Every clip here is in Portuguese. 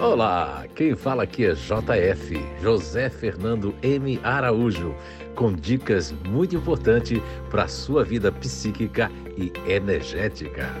Olá, quem fala aqui é JF, José Fernando M. Araújo, com dicas muito importantes para a sua vida psíquica e energética.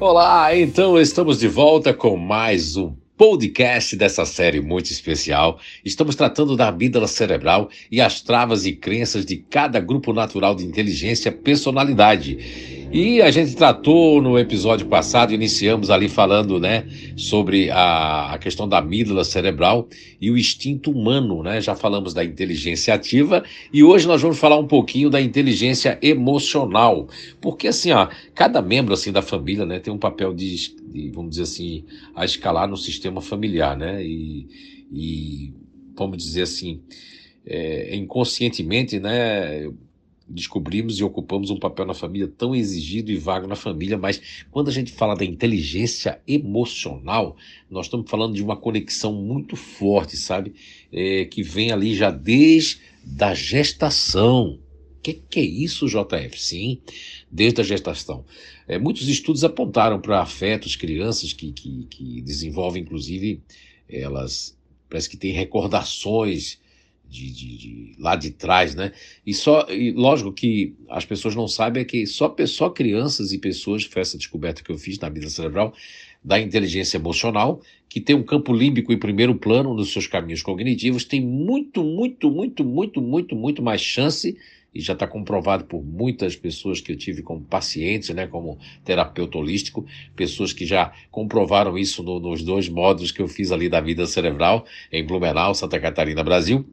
Olá, então estamos de volta com mais um podcast dessa série muito especial. Estamos tratando da amígdala cerebral e as travas e crenças de cada grupo natural de inteligência personalidade. E a gente tratou no episódio passado, iniciamos ali falando, né, sobre a, a questão da amígdala cerebral e o instinto humano, né? Já falamos da inteligência ativa e hoje nós vamos falar um pouquinho da inteligência emocional, porque assim, ó, cada membro assim da família, né, tem um papel de, de vamos dizer assim, a escalar no sistema familiar, né? E, e vamos dizer assim, é, inconscientemente, né? Descobrimos e ocupamos um papel na família tão exigido e vago na família, mas quando a gente fala da inteligência emocional, nós estamos falando de uma conexão muito forte, sabe? É, que vem ali já desde da gestação. O que, que é isso, JF? Sim, desde a gestação. É, muitos estudos apontaram para afetos, crianças que, que, que desenvolvem, inclusive, elas parece que têm recordações de, de, de, lá de trás, né? E só, e lógico que as pessoas não sabem é que só, só crianças e pessoas, foi essa descoberta que eu fiz na vida cerebral, da inteligência emocional, que tem um campo límbico em primeiro plano nos seus caminhos cognitivos, tem muito, muito, muito, muito, muito, muito mais chance e já está comprovado por muitas pessoas que eu tive como pacientes, né, como terapeuta holístico, pessoas que já comprovaram isso no, nos dois módulos que eu fiz ali da vida cerebral, em Blumenau, Santa Catarina, Brasil.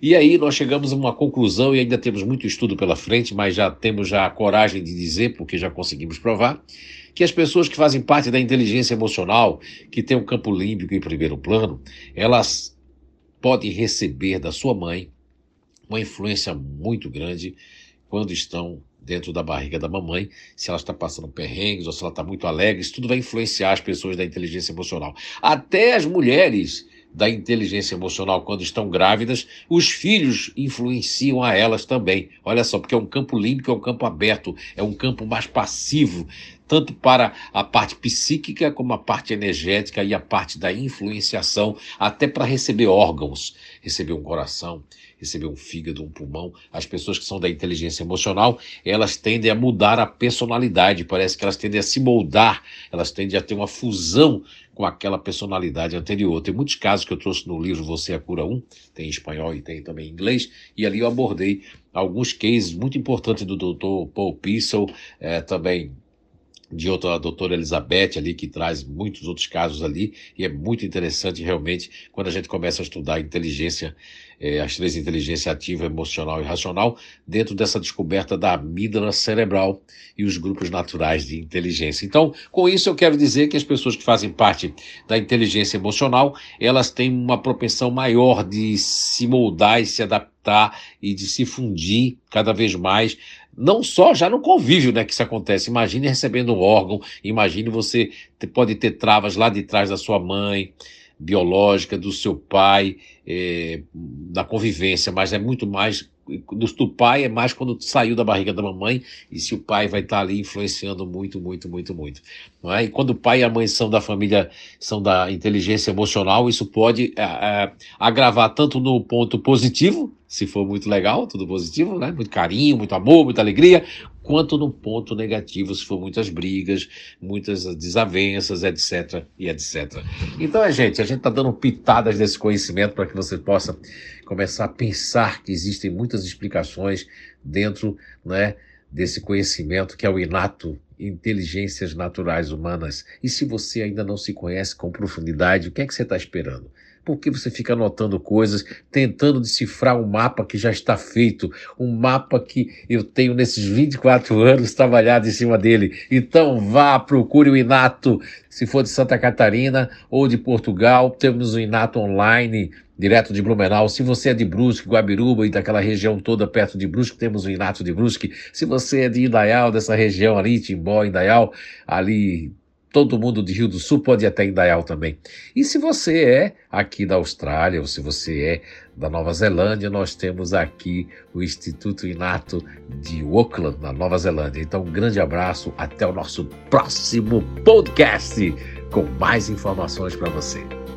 E aí nós chegamos a uma conclusão, e ainda temos muito estudo pela frente, mas já temos já a coragem de dizer, porque já conseguimos provar, que as pessoas que fazem parte da inteligência emocional, que tem um campo límbico em primeiro plano, elas podem receber da sua mãe uma influência muito grande quando estão dentro da barriga da mamãe, se ela está passando perrengues ou se ela está muito alegre, isso tudo vai influenciar as pessoas da inteligência emocional. Até as mulheres da inteligência emocional quando estão grávidas, os filhos influenciam a elas também. Olha só, porque é um campo límbico, é um campo aberto, é um campo mais passivo, tanto para a parte psíquica como a parte energética e a parte da influenciação, até para receber órgãos, receber um coração, receber um fígado, um pulmão. As pessoas que são da inteligência emocional, elas tendem a mudar a personalidade, parece que elas tendem a se moldar, elas tendem a ter uma fusão com aquela personalidade anterior. Tem muitos casos que eu trouxe no livro Você é a Cura 1, tem em espanhol e tem também em inglês, e ali eu abordei alguns cases muito importantes do Dr. Paul Pissel, é, também de outra doutora Elizabeth ali, que traz muitos outros casos ali, e é muito interessante realmente quando a gente começa a estudar a inteligência, eh, as três inteligência ativa, emocional e racional, dentro dessa descoberta da amígdala cerebral e os grupos naturais de inteligência. Então, com isso eu quero dizer que as pessoas que fazem parte da inteligência emocional, elas têm uma propensão maior de se moldar e se adaptar e de se fundir cada vez mais não só já no convívio né, que isso acontece. Imagine recebendo um órgão, imagine você pode ter travas lá de trás da sua mãe biológica, do seu pai, é, da convivência, mas é muito mais do pai é mais quando saiu da barriga da mamãe e se o pai vai estar ali influenciando muito, muito, muito, muito. Não é? E quando o pai e a mãe são da família, são da inteligência emocional, isso pode é, é, agravar tanto no ponto positivo, se for muito legal, tudo positivo, né? Muito carinho, muito amor, muita alegria, quanto no ponto negativo, se for muitas brigas, muitas desavenças, etc. e etc. Então, é, gente, a gente está dando pitadas desse conhecimento para que você possa começar a pensar que existem muitas explicações dentro né, desse conhecimento que é o inato inteligências naturais humanas. E se você ainda não se conhece com profundidade, o que é que você está esperando? Por que você fica anotando coisas, tentando decifrar um mapa que já está feito, um mapa que eu tenho nesses 24 anos trabalhado em cima dele? Então vá, procure o Inato, se for de Santa Catarina ou de Portugal, temos o Inato online direto de Blumenau. Se você é de Brusque, Guabiruba e daquela região toda perto de Brusque, temos o Inato de Brusque. Se você é de Indaial, dessa região ali, Timbó, Indaial, ali Todo mundo de Rio do Sul pode ir até Indaial também. E se você é aqui da Austrália ou se você é da Nova Zelândia, nós temos aqui o Instituto Inato de Auckland, na Nova Zelândia. Então, um grande abraço, até o nosso próximo podcast com mais informações para você.